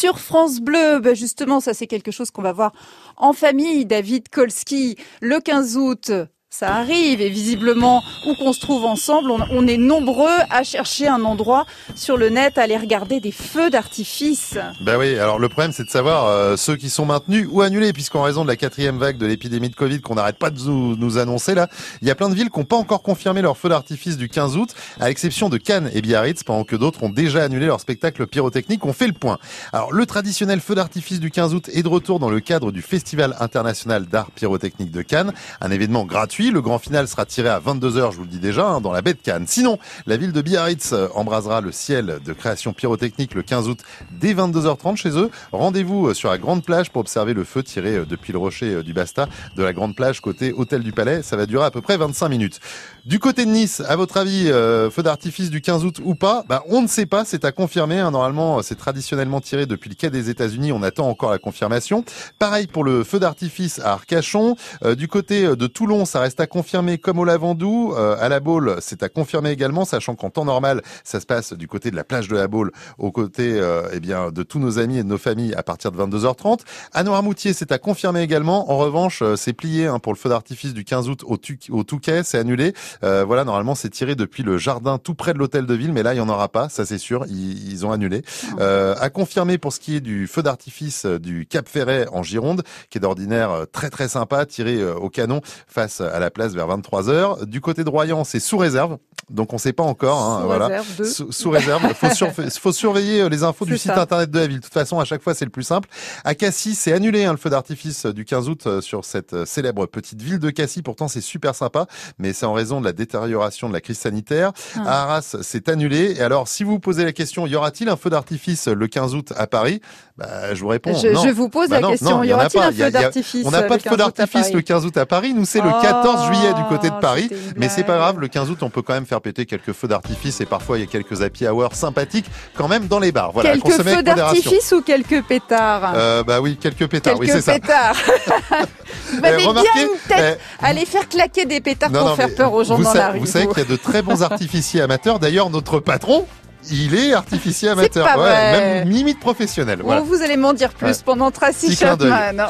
sur France Bleu. Ben justement, ça c'est quelque chose qu'on va voir en famille. David Kolski, le 15 août, ça arrive et visiblement où qu'on se trouve ensemble, on, est nombreux à chercher un endroit sur le net, à aller regarder des feux d'artifice. Ben oui, alors le problème c'est de savoir euh, ceux qui sont maintenus ou annulés, puisqu'en raison de la quatrième vague de l'épidémie de Covid qu'on n'arrête pas de nous, annoncer là, il y a plein de villes qui n'ont pas encore confirmé leur feu d'artifice du 15 août, à l'exception de Cannes et Biarritz, pendant que d'autres ont déjà annulé leur spectacle pyrotechnique. On fait le point. Alors le traditionnel feu d'artifice du 15 août est de retour dans le cadre du Festival international d'art pyrotechnique de Cannes, un événement gratuit le grand final sera tiré à 22h, je vous le dis déjà, hein, dans la baie de Cannes. Sinon, la ville de Biarritz euh, embrasera le ciel de création pyrotechnique le 15 août dès 22h30 chez eux. Rendez-vous euh, sur la grande plage pour observer le feu tiré euh, depuis le rocher du Basta de la grande plage côté hôtel du Palais. Ça va durer à peu près 25 minutes. Du côté de Nice, à votre avis, feu d'artifice du 15 août ou pas bah, On ne sait pas, c'est à confirmer. Hein. Normalement, c'est traditionnellement tiré depuis le quai des États-Unis. On attend encore la confirmation. Pareil pour le feu d'artifice à Arcachon. du côté de Toulon, ça reste à confirmer comme au Lavandou. Euh, à la Baule, c'est à confirmer également, sachant qu'en temps normal, ça se passe du côté de la plage de la Baule, aux côtés euh, eh bien, de tous nos amis et de nos familles à partir de 22h30. À Noirmoutier, c'est à confirmer également. En revanche, euh, c'est plié hein, pour le feu d'artifice du 15 août au Touquet, c'est annulé. Euh, voilà, normalement, c'est tiré depuis le jardin tout près de l'hôtel de ville, mais là, il n'y en aura pas, ça c'est sûr, ils, ils, ont annulé. Ah. Euh, à confirmer pour ce qui est du feu d'artifice du Cap Ferret en Gironde, qui est d'ordinaire très très sympa, tiré au canon face à la place vers 23h. Du côté de Royan, c'est sous réserve. Donc on ne sait pas encore. Hein, sous voilà. réserve Sous, réserve. Il faut, surveiller euh, les infos du site internet de la ville. De toute façon, à chaque fois, c'est le plus simple. À Cassis, c'est annulé hein, le feu d'artifice du 15 août euh, sur cette euh, célèbre petite ville de Cassis. Pourtant, c'est super sympa, mais c'est en raison de la détérioration de la crise sanitaire. Ah. À Arras, c'est annulé. Et alors, si vous vous posez la question, y aura-t-il un feu d'artifice le 15 août à Paris? Bah, Je vous réponds. Je, non. je vous pose bah la question. y, aura-t-il un feu d'artifice On n'a pas de feu d'artifice le 15 août à Paris. Nous, c'est le 14 juillet du côté de Paris. Mais c'est pas grave. Le 15 août, on peut quand même faire péter quelques feux d'artifice et parfois il y a quelques happy hours sympathiques quand même dans les bars. Voilà, quelques feux d'artifice ou quelques pétards? Euh, Bah oui, quelques pétards. Quelques oui, c'est pétards. Vous m'avez bien une tête. Eh, Allez faire claquer des pétards pour faire peur aux gens dans la rue. Vous savez qu'il y a de très bons artificiers amateurs. D'ailleurs, notre patron, il est artificier amateur, ouais, même limite professionnel. Voilà. vous allez m'en dire plus pendant Tracy Chapman.